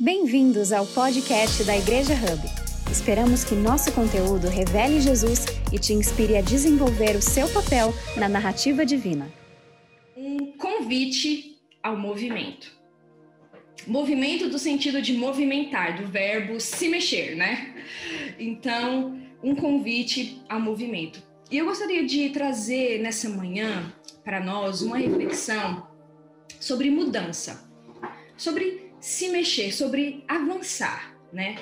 Bem-vindos ao podcast da Igreja Hub. Esperamos que nosso conteúdo revele Jesus e te inspire a desenvolver o seu papel na narrativa divina. Um convite ao movimento. Movimento do sentido de movimentar, do verbo se mexer, né? Então, um convite ao movimento. E eu gostaria de trazer nessa manhã para nós uma reflexão sobre mudança, sobre se mexer, sobre avançar, né?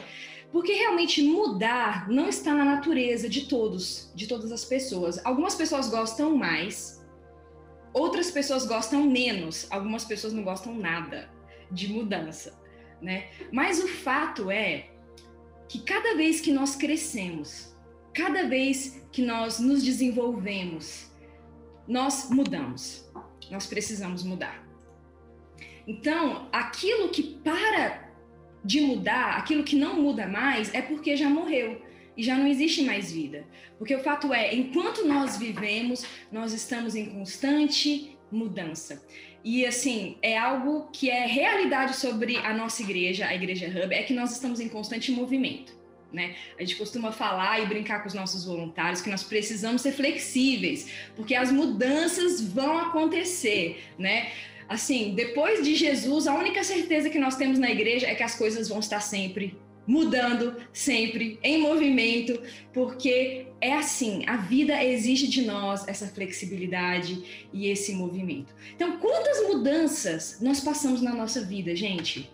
Porque realmente mudar não está na natureza de todos, de todas as pessoas. Algumas pessoas gostam mais, outras pessoas gostam menos, algumas pessoas não gostam nada de mudança, né? Mas o fato é que cada vez que nós crescemos, cada vez que nós nos desenvolvemos, nós mudamos. Nós precisamos mudar. Então, aquilo que para de mudar, aquilo que não muda mais, é porque já morreu e já não existe mais vida. Porque o fato é, enquanto nós vivemos, nós estamos em constante mudança. E assim, é algo que é realidade sobre a nossa igreja, a Igreja Hub, é que nós estamos em constante movimento. Né? A gente costuma falar e brincar com os nossos voluntários que nós precisamos ser flexíveis, porque as mudanças vão acontecer, né? Assim, depois de Jesus, a única certeza que nós temos na igreja é que as coisas vão estar sempre mudando, sempre em movimento, porque é assim, a vida exige de nós essa flexibilidade e esse movimento. Então, quantas mudanças nós passamos na nossa vida, gente?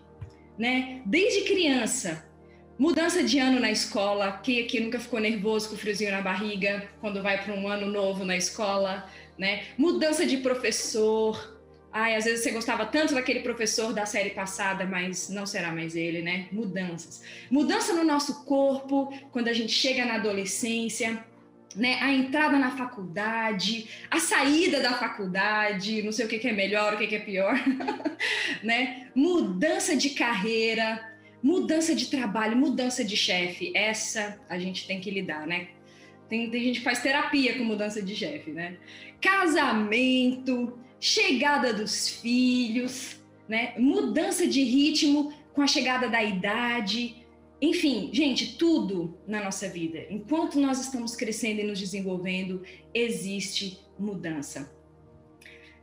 Né? Desde criança, Mudança de ano na escola. Quem aqui nunca ficou nervoso com o friozinho na barriga quando vai para um ano novo na escola, né? Mudança de professor. Ai, às vezes você gostava tanto daquele professor da série passada, mas não será mais ele, né? Mudanças. Mudança no nosso corpo quando a gente chega na adolescência. Né, a entrada na faculdade, a saída da faculdade, não sei o que, é melhor, o que, que é pior, né? Mudança de carreira, Mudança de trabalho, mudança de chefe, essa a gente tem que lidar, né? Tem, tem gente que faz terapia com mudança de chefe, né? Casamento, chegada dos filhos, né? Mudança de ritmo com a chegada da idade. Enfim, gente, tudo na nossa vida. Enquanto nós estamos crescendo e nos desenvolvendo, existe mudança.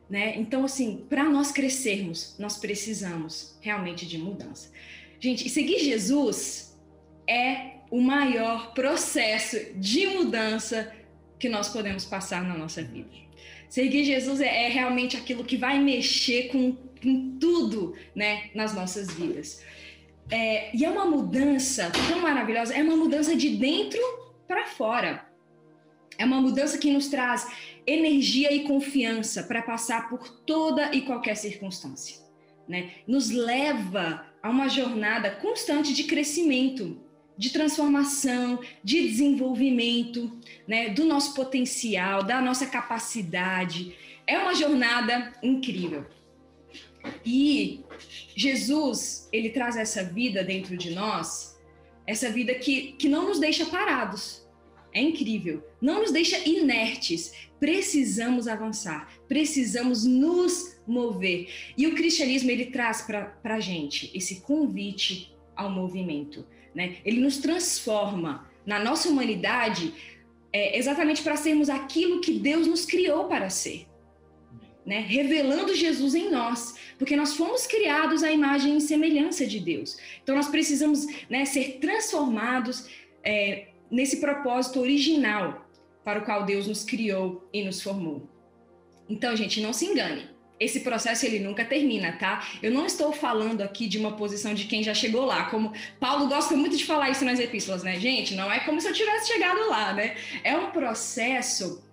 Né? Então, assim, para nós crescermos, nós precisamos realmente de mudança. Gente, seguir Jesus é o maior processo de mudança que nós podemos passar na nossa vida. Seguir Jesus é, é realmente aquilo que vai mexer com, com tudo né, nas nossas vidas. É, e é uma mudança tão maravilhosa, é uma mudança de dentro para fora. É uma mudança que nos traz energia e confiança para passar por toda e qualquer circunstância. Né? Nos leva a uma jornada constante de crescimento, de transformação, de desenvolvimento, né, do nosso potencial, da nossa capacidade. É uma jornada incrível. E Jesus, ele traz essa vida dentro de nós, essa vida que, que não nos deixa parados. É incrível. Não nos deixa inertes. Precisamos avançar, precisamos nos mover. E o cristianismo ele traz para a gente esse convite ao movimento, né? Ele nos transforma na nossa humanidade é, exatamente para sermos aquilo que Deus nos criou para ser. Né, revelando Jesus em nós, porque nós fomos criados à imagem e semelhança de Deus. Então nós precisamos né, ser transformados é, nesse propósito original para o qual Deus nos criou e nos formou. Então, gente, não se engane esse processo ele nunca termina, tá? Eu não estou falando aqui de uma posição de quem já chegou lá, como Paulo gosta muito de falar isso nas epístolas, né? Gente, não é como se eu tivesse chegado lá, né? É um processo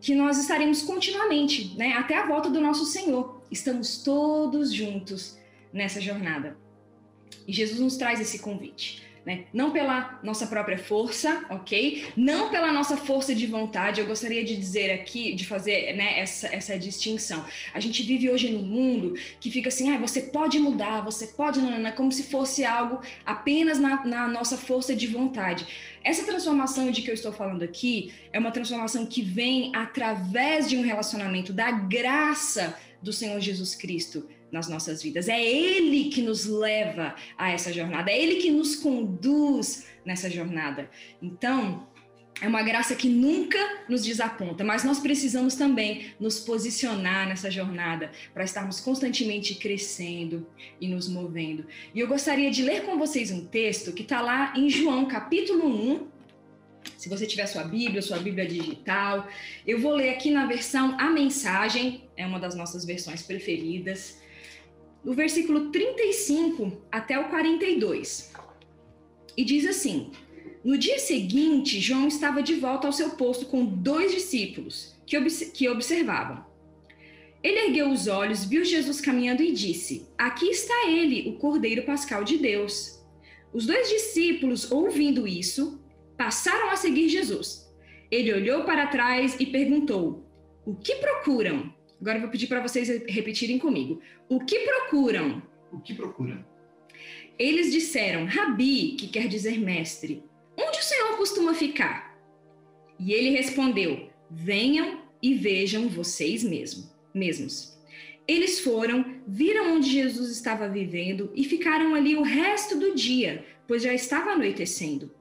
que nós estaremos continuamente, né? Até a volta do nosso Senhor. Estamos todos juntos nessa jornada. E Jesus nos traz esse convite né? Não pela nossa própria força, ok? Não pela nossa força de vontade. Eu gostaria de dizer aqui, de fazer né, essa, essa distinção. A gente vive hoje num mundo que fica assim, ah, você pode mudar, você pode, não, não, como se fosse algo apenas na, na nossa força de vontade. Essa transformação de que eu estou falando aqui é uma transformação que vem através de um relacionamento da graça do Senhor Jesus Cristo nas nossas vidas. É Ele que nos leva a essa jornada, é Ele que nos conduz nessa jornada. Então, é uma graça que nunca nos desaponta, mas nós precisamos também nos posicionar nessa jornada para estarmos constantemente crescendo e nos movendo. E eu gostaria de ler com vocês um texto que está lá em João, capítulo 1. Se você tiver sua Bíblia, sua Bíblia digital, eu vou ler aqui na versão A Mensagem, é uma das nossas versões preferidas, do versículo 35 até o 42. E diz assim: no dia seguinte, João estava de volta ao seu posto com dois discípulos que, que observavam. Ele ergueu os olhos, viu Jesus caminhando e disse: Aqui está ele, o Cordeiro Pascal de Deus. Os dois discípulos, ouvindo isso, passaram a seguir Jesus. Ele olhou para trás e perguntou: O que procuram? Agora eu vou pedir para vocês repetirem comigo. O que procuram? O que procuram? Eles disseram: Rabi, que quer dizer mestre. Onde o Senhor costuma ficar? E ele respondeu: Venham e vejam vocês mesmo, mesmos. Eles foram, viram onde Jesus estava vivendo e ficaram ali o resto do dia, pois já estava anoitecendo.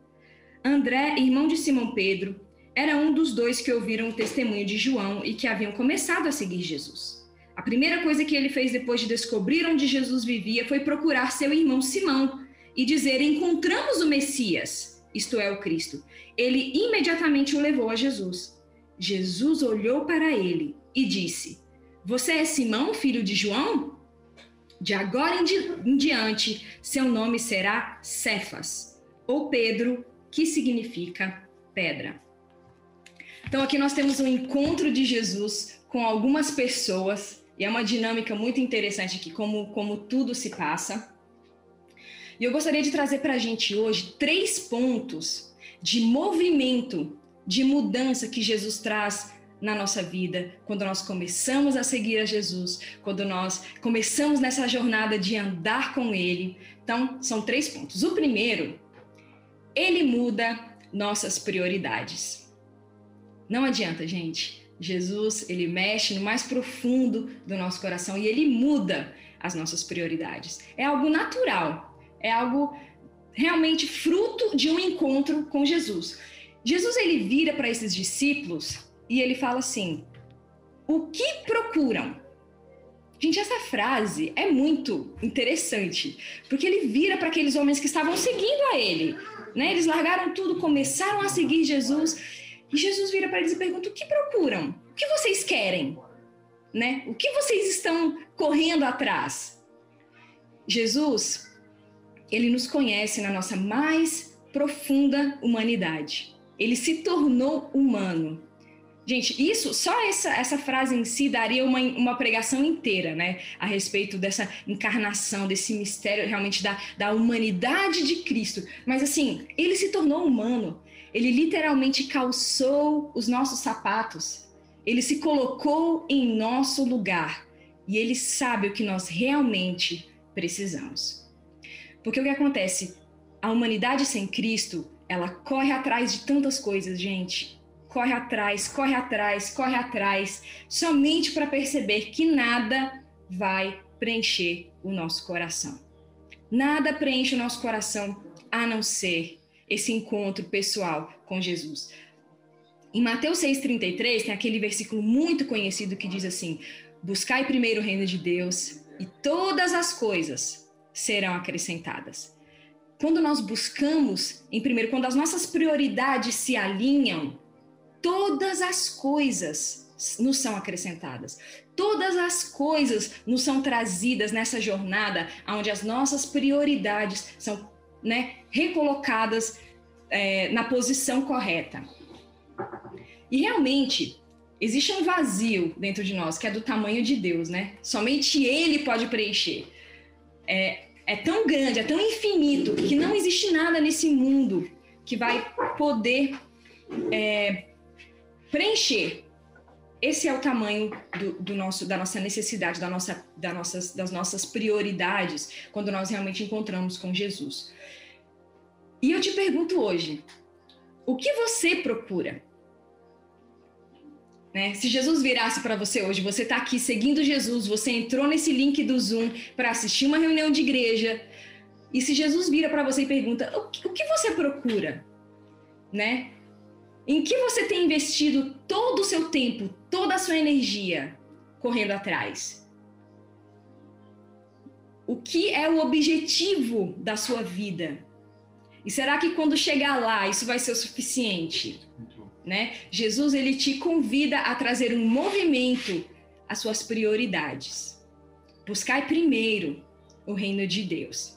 André, irmão de Simão Pedro, era um dos dois que ouviram o testemunho de João e que haviam começado a seguir Jesus. A primeira coisa que ele fez depois de descobrir onde Jesus vivia foi procurar seu irmão Simão e dizer: Encontramos o Messias isto é, o Cristo. Ele imediatamente o levou a Jesus. Jesus olhou para ele e disse: Você é Simão, filho de João? De agora em, di em diante, seu nome será Cefas, ou Pedro, que significa pedra. Então, aqui nós temos um encontro de Jesus com algumas pessoas, e é uma dinâmica muito interessante aqui, como, como tudo se passa. E eu gostaria de trazer para a gente hoje três pontos de movimento, de mudança que Jesus traz na nossa vida, quando nós começamos a seguir a Jesus, quando nós começamos nessa jornada de andar com Ele. Então, são três pontos. O primeiro, ele muda nossas prioridades. Não adianta, gente. Jesus, ele mexe no mais profundo do nosso coração e ele muda as nossas prioridades. É algo natural é algo realmente fruto de um encontro com Jesus. Jesus ele vira para esses discípulos e ele fala assim: "O que procuram?" Gente, essa frase é muito interessante, porque ele vira para aqueles homens que estavam seguindo a ele, né? Eles largaram tudo, começaram a seguir Jesus, e Jesus vira para eles e pergunta: "O que procuram? O que vocês querem?" Né? O que vocês estão correndo atrás? Jesus, ele nos conhece na nossa mais profunda humanidade. Ele se tornou humano. Gente, isso, só essa, essa frase em si daria uma, uma pregação inteira, né? A respeito dessa encarnação, desse mistério realmente da, da humanidade de Cristo. Mas assim, ele se tornou humano. Ele literalmente calçou os nossos sapatos. Ele se colocou em nosso lugar. E ele sabe o que nós realmente precisamos. Porque o que acontece? A humanidade sem Cristo, ela corre atrás de tantas coisas, gente. Corre atrás, corre atrás, corre atrás, somente para perceber que nada vai preencher o nosso coração. Nada preenche o nosso coração a não ser esse encontro pessoal com Jesus. Em Mateus 6,33, tem aquele versículo muito conhecido que diz assim: Buscai primeiro o reino de Deus e todas as coisas serão acrescentadas. Quando nós buscamos, em primeiro, quando as nossas prioridades se alinham, todas as coisas nos são acrescentadas. Todas as coisas nos são trazidas nessa jornada onde as nossas prioridades são né, recolocadas é, na posição correta. E realmente, existe um vazio dentro de nós que é do tamanho de Deus, né? Somente Ele pode preencher. É, é tão grande, é tão infinito, que não existe nada nesse mundo que vai poder é, preencher. Esse é o tamanho do, do, nosso, da nossa necessidade, da nossa, da nossas, das nossas prioridades, quando nós realmente encontramos com Jesus. E eu te pergunto hoje, o que você procura? Né? Se Jesus virasse para você hoje, você está aqui seguindo Jesus, você entrou nesse link do Zoom para assistir uma reunião de igreja, e se Jesus vira para você e pergunta: o que, o que você procura? Né? Em que você tem investido todo o seu tempo, toda a sua energia correndo atrás? O que é o objetivo da sua vida? E será que quando chegar lá isso vai ser o suficiente? Né? Jesus ele te convida a trazer um movimento às suas prioridades. Buscai primeiro o reino de Deus.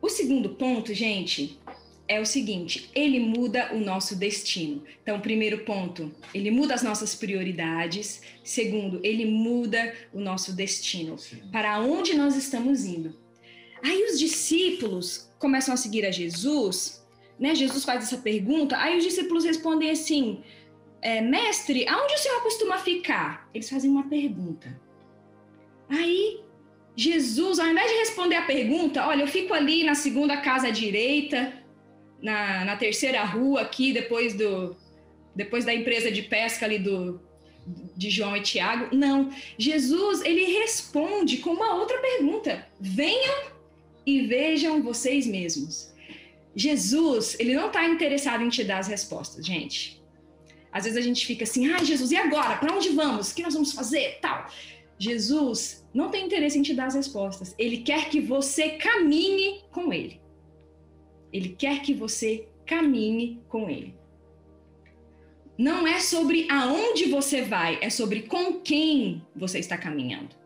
O segundo ponto, gente, é o seguinte: ele muda o nosso destino. Então, primeiro ponto, ele muda as nossas prioridades. Segundo, ele muda o nosso destino. Sim. Para onde nós estamos indo? Aí os discípulos começam a seguir a Jesus, né? Jesus faz essa pergunta, aí os discípulos respondem assim: é, Mestre, aonde o senhor costuma ficar? Eles fazem uma pergunta. Aí Jesus, ao invés de responder a pergunta, olha, eu fico ali na segunda casa à direita, na, na terceira rua aqui, depois do depois da empresa de pesca ali do de João e Tiago. Não, Jesus, ele responde com uma outra pergunta. Venham e vejam vocês mesmos. Jesus, ele não está interessado em te dar as respostas, gente. Às vezes a gente fica assim, ai, ah, Jesus, e agora? Para onde vamos? O que nós vamos fazer? Tal. Jesus não tem interesse em te dar as respostas. Ele quer que você caminhe com ele. Ele quer que você caminhe com ele. Não é sobre aonde você vai, é sobre com quem você está caminhando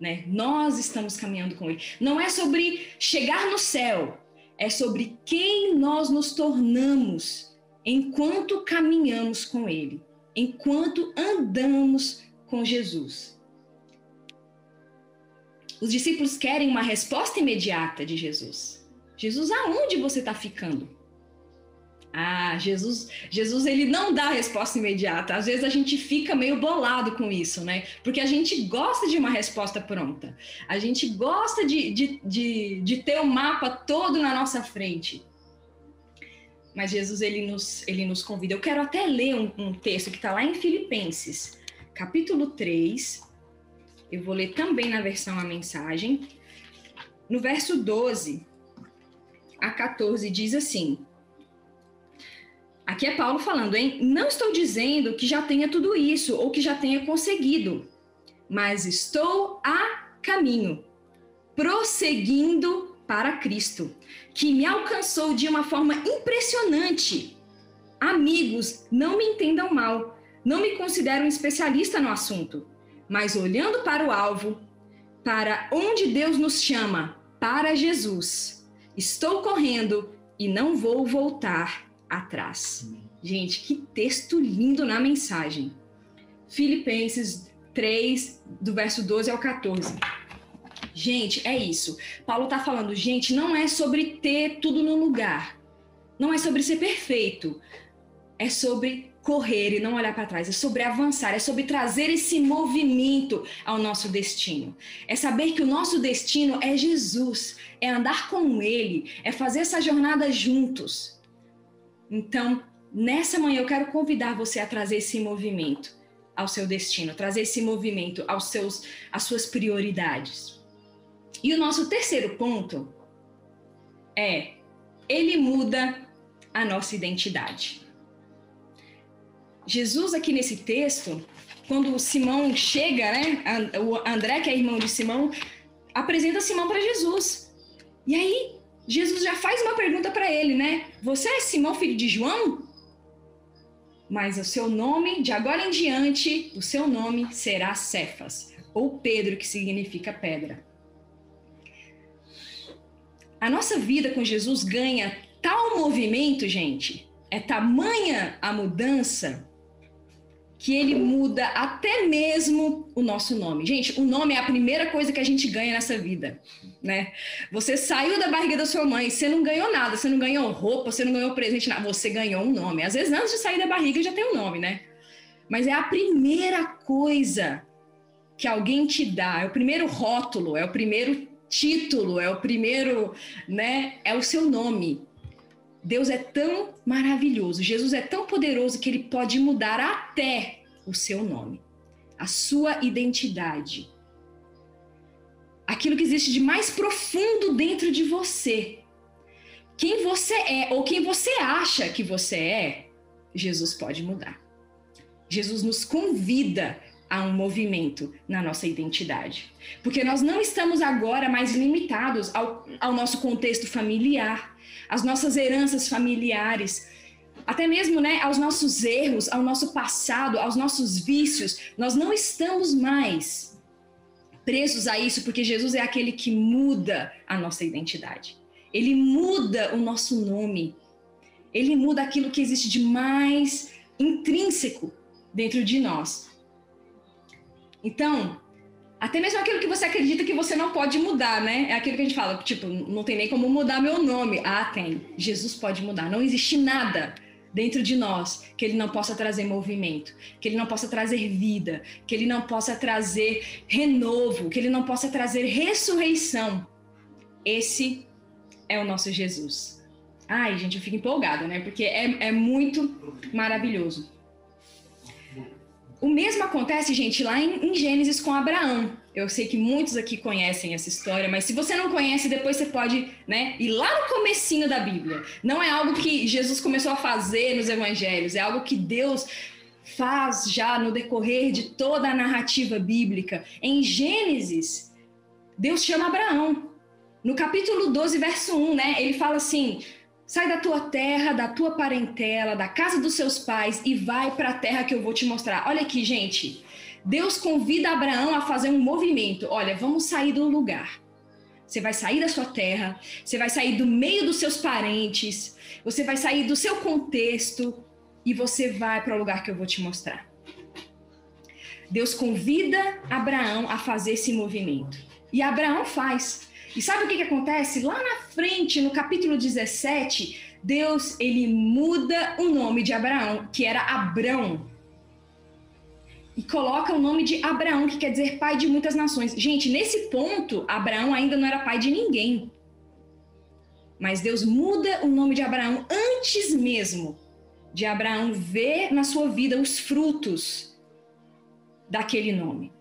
né? Nós estamos caminhando com Ele. Não é sobre chegar no céu, é sobre quem nós nos tornamos enquanto caminhamos com Ele, enquanto andamos com Jesus. Os discípulos querem uma resposta imediata de Jesus. Jesus, aonde você está ficando? Ah, Jesus, Jesus ele não dá a resposta imediata. Às vezes a gente fica meio bolado com isso, né? Porque a gente gosta de uma resposta pronta. A gente gosta de, de, de, de ter o mapa todo na nossa frente. Mas Jesus ele nos, ele nos convida. Eu quero até ler um, um texto que está lá em Filipenses, capítulo 3. Eu vou ler também na versão a mensagem. No verso 12 a 14 diz assim: Aqui é Paulo falando, hein? Não estou dizendo que já tenha tudo isso ou que já tenha conseguido, mas estou a caminho, prosseguindo para Cristo, que me alcançou de uma forma impressionante. Amigos, não me entendam mal, não me considero um especialista no assunto, mas olhando para o alvo, para onde Deus nos chama, para Jesus, estou correndo e não vou voltar atrás. Gente, que texto lindo na mensagem. Filipenses 3, do verso 12 ao 14. Gente, é isso. Paulo está falando, gente, não é sobre ter tudo no lugar. Não é sobre ser perfeito. É sobre correr e não olhar para trás, é sobre avançar, é sobre trazer esse movimento ao nosso destino. É saber que o nosso destino é Jesus, é andar com Ele, é fazer essa jornada juntos. Então, nessa manhã eu quero convidar você a trazer esse movimento ao seu destino, trazer esse movimento aos seus às suas prioridades. E o nosso terceiro ponto é ele muda a nossa identidade. Jesus aqui nesse texto, quando Simão chega, né, o André que é irmão de Simão, apresenta Simão para Jesus. E aí Jesus já faz uma pergunta para ele, né? Você é Simão, filho de João? Mas o seu nome, de agora em diante, o seu nome será Cefas, ou Pedro, que significa pedra. A nossa vida com Jesus ganha tal movimento, gente, é tamanha a mudança que ele muda até mesmo o nosso nome. Gente, o nome é a primeira coisa que a gente ganha nessa vida, né? Você saiu da barriga da sua mãe, você não ganhou nada, você não ganhou roupa, você não ganhou presente, nada, você ganhou um nome. Às vezes antes de sair da barriga já tem um nome, né? Mas é a primeira coisa que alguém te dá, é o primeiro rótulo, é o primeiro título, é o primeiro, né? É o seu nome. Deus é tão maravilhoso, Jesus é tão poderoso que ele pode mudar até o seu nome, a sua identidade. Aquilo que existe de mais profundo dentro de você. Quem você é ou quem você acha que você é, Jesus pode mudar. Jesus nos convida a um movimento na nossa identidade. Porque nós não estamos agora mais limitados ao, ao nosso contexto familiar, às nossas heranças familiares, até mesmo né, aos nossos erros, ao nosso passado, aos nossos vícios. Nós não estamos mais presos a isso, porque Jesus é aquele que muda a nossa identidade. Ele muda o nosso nome. Ele muda aquilo que existe de mais intrínseco dentro de nós. Então, até mesmo aquilo que você acredita que você não pode mudar, né? É aquilo que a gente fala, tipo, não tem nem como mudar meu nome. Ah, tem. Jesus pode mudar. Não existe nada dentro de nós que ele não possa trazer movimento, que ele não possa trazer vida, que ele não possa trazer renovo, que ele não possa trazer ressurreição. Esse é o nosso Jesus. Ai, gente, eu fico empolgada, né? Porque é, é muito maravilhoso. O mesmo acontece, gente, lá em, em, Gênesis com Abraão. Eu sei que muitos aqui conhecem essa história, mas se você não conhece, depois você pode, né, ir lá no comecinho da Bíblia. Não é algo que Jesus começou a fazer nos evangelhos, é algo que Deus faz já no decorrer de toda a narrativa bíblica. Em Gênesis, Deus chama Abraão. No capítulo 12, verso 1, né, ele fala assim: Sai da tua terra, da tua parentela, da casa dos seus pais e vai para a terra que eu vou te mostrar. Olha aqui, gente. Deus convida Abraão a fazer um movimento. Olha, vamos sair do lugar. Você vai sair da sua terra, você vai sair do meio dos seus parentes, você vai sair do seu contexto e você vai para o lugar que eu vou te mostrar. Deus convida Abraão a fazer esse movimento. E Abraão faz. E sabe o que, que acontece? Lá na frente, no capítulo 17, Deus ele muda o nome de Abraão, que era Abrão, e coloca o nome de Abraão, que quer dizer pai de muitas nações. Gente, nesse ponto, Abraão ainda não era pai de ninguém. Mas Deus muda o nome de Abraão antes mesmo de Abraão ver na sua vida os frutos daquele nome.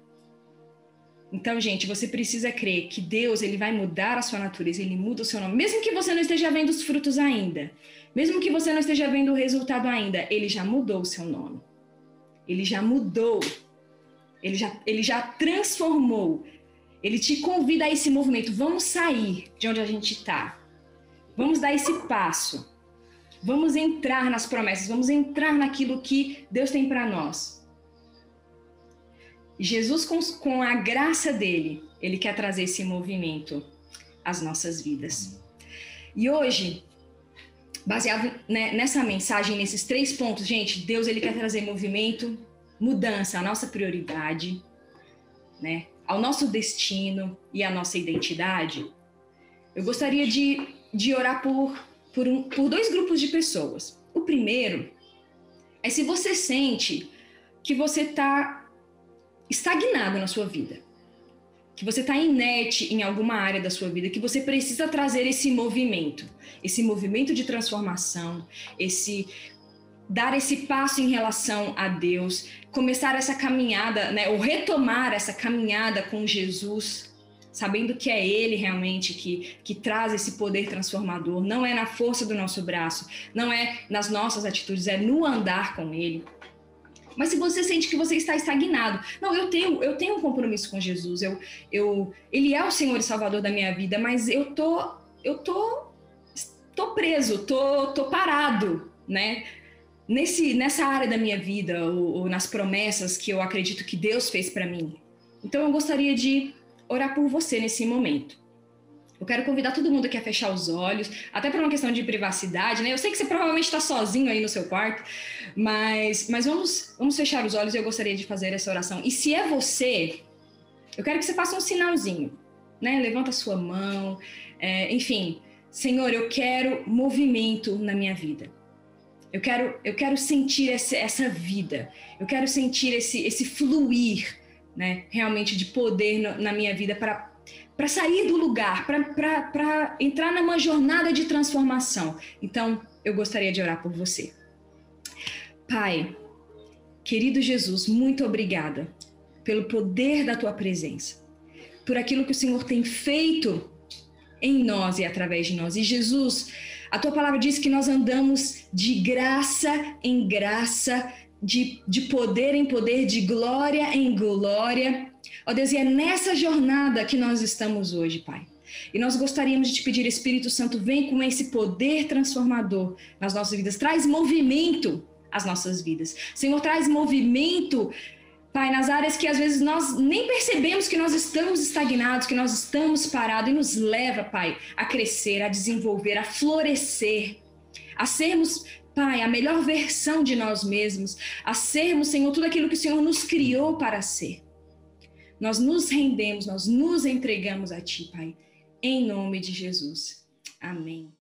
Então, gente, você precisa crer que Deus ele vai mudar a sua natureza, ele muda o seu nome, mesmo que você não esteja vendo os frutos ainda, mesmo que você não esteja vendo o resultado ainda, ele já mudou o seu nome. Ele já mudou. Ele já, ele já transformou. Ele te convida a esse movimento. Vamos sair de onde a gente está. Vamos dar esse passo. Vamos entrar nas promessas. Vamos entrar naquilo que Deus tem para nós. Jesus, com, com a graça dele, ele quer trazer esse movimento às nossas vidas. E hoje, baseado né, nessa mensagem, nesses três pontos, gente, Deus ele quer trazer movimento, mudança, a nossa prioridade, né, ao nosso destino e à nossa identidade. Eu gostaria de, de orar por, por, um, por dois grupos de pessoas. O primeiro é se você sente que você está estagnado na sua vida, que você está inerte em alguma área da sua vida, que você precisa trazer esse movimento, esse movimento de transformação, esse dar esse passo em relação a Deus, começar essa caminhada, né, ou retomar essa caminhada com Jesus, sabendo que é Ele realmente que, que traz esse poder transformador, não é na força do nosso braço, não é nas nossas atitudes, é no andar com Ele. Mas se você sente que você está estagnado, não, eu tenho, eu tenho um compromisso com Jesus. Eu, eu, ele é o Senhor e Salvador da minha vida, mas eu tô, eu tô, tô preso, tô, tô parado, né? Nesse, nessa área da minha vida ou, ou nas promessas que eu acredito que Deus fez para mim. Então eu gostaria de orar por você nesse momento. Eu quero convidar todo mundo que a fechar os olhos, até por uma questão de privacidade, né? Eu sei que você provavelmente está sozinho aí no seu quarto, mas, mas vamos, vamos fechar os olhos e eu gostaria de fazer essa oração. E se é você, eu quero que você faça um sinalzinho, né? Levanta a sua mão, é, enfim. Senhor, eu quero movimento na minha vida. Eu quero, eu quero sentir essa, essa vida. Eu quero sentir esse, esse fluir, né? Realmente de poder na minha vida para para sair do lugar, para entrar numa jornada de transformação. Então, eu gostaria de orar por você. Pai, querido Jesus, muito obrigada pelo poder da tua presença, por aquilo que o Senhor tem feito em nós e através de nós. E Jesus, a tua palavra diz que nós andamos de graça em graça, de, de poder em poder, de glória em glória. Ó Deus, e é nessa jornada que nós estamos hoje, Pai. E nós gostaríamos de te pedir, Espírito Santo, vem com esse poder transformador nas nossas vidas, traz movimento às nossas vidas. Senhor, traz movimento Pai, nas áreas que às vezes nós nem percebemos que nós estamos estagnados, que nós estamos parados, e nos leva, Pai, a crescer, a desenvolver, a florescer, a sermos, Pai, a melhor versão de nós mesmos, a sermos, Senhor, tudo aquilo que o Senhor nos criou para ser. Nós nos rendemos, nós nos entregamos a Ti, Pai, em nome de Jesus. Amém.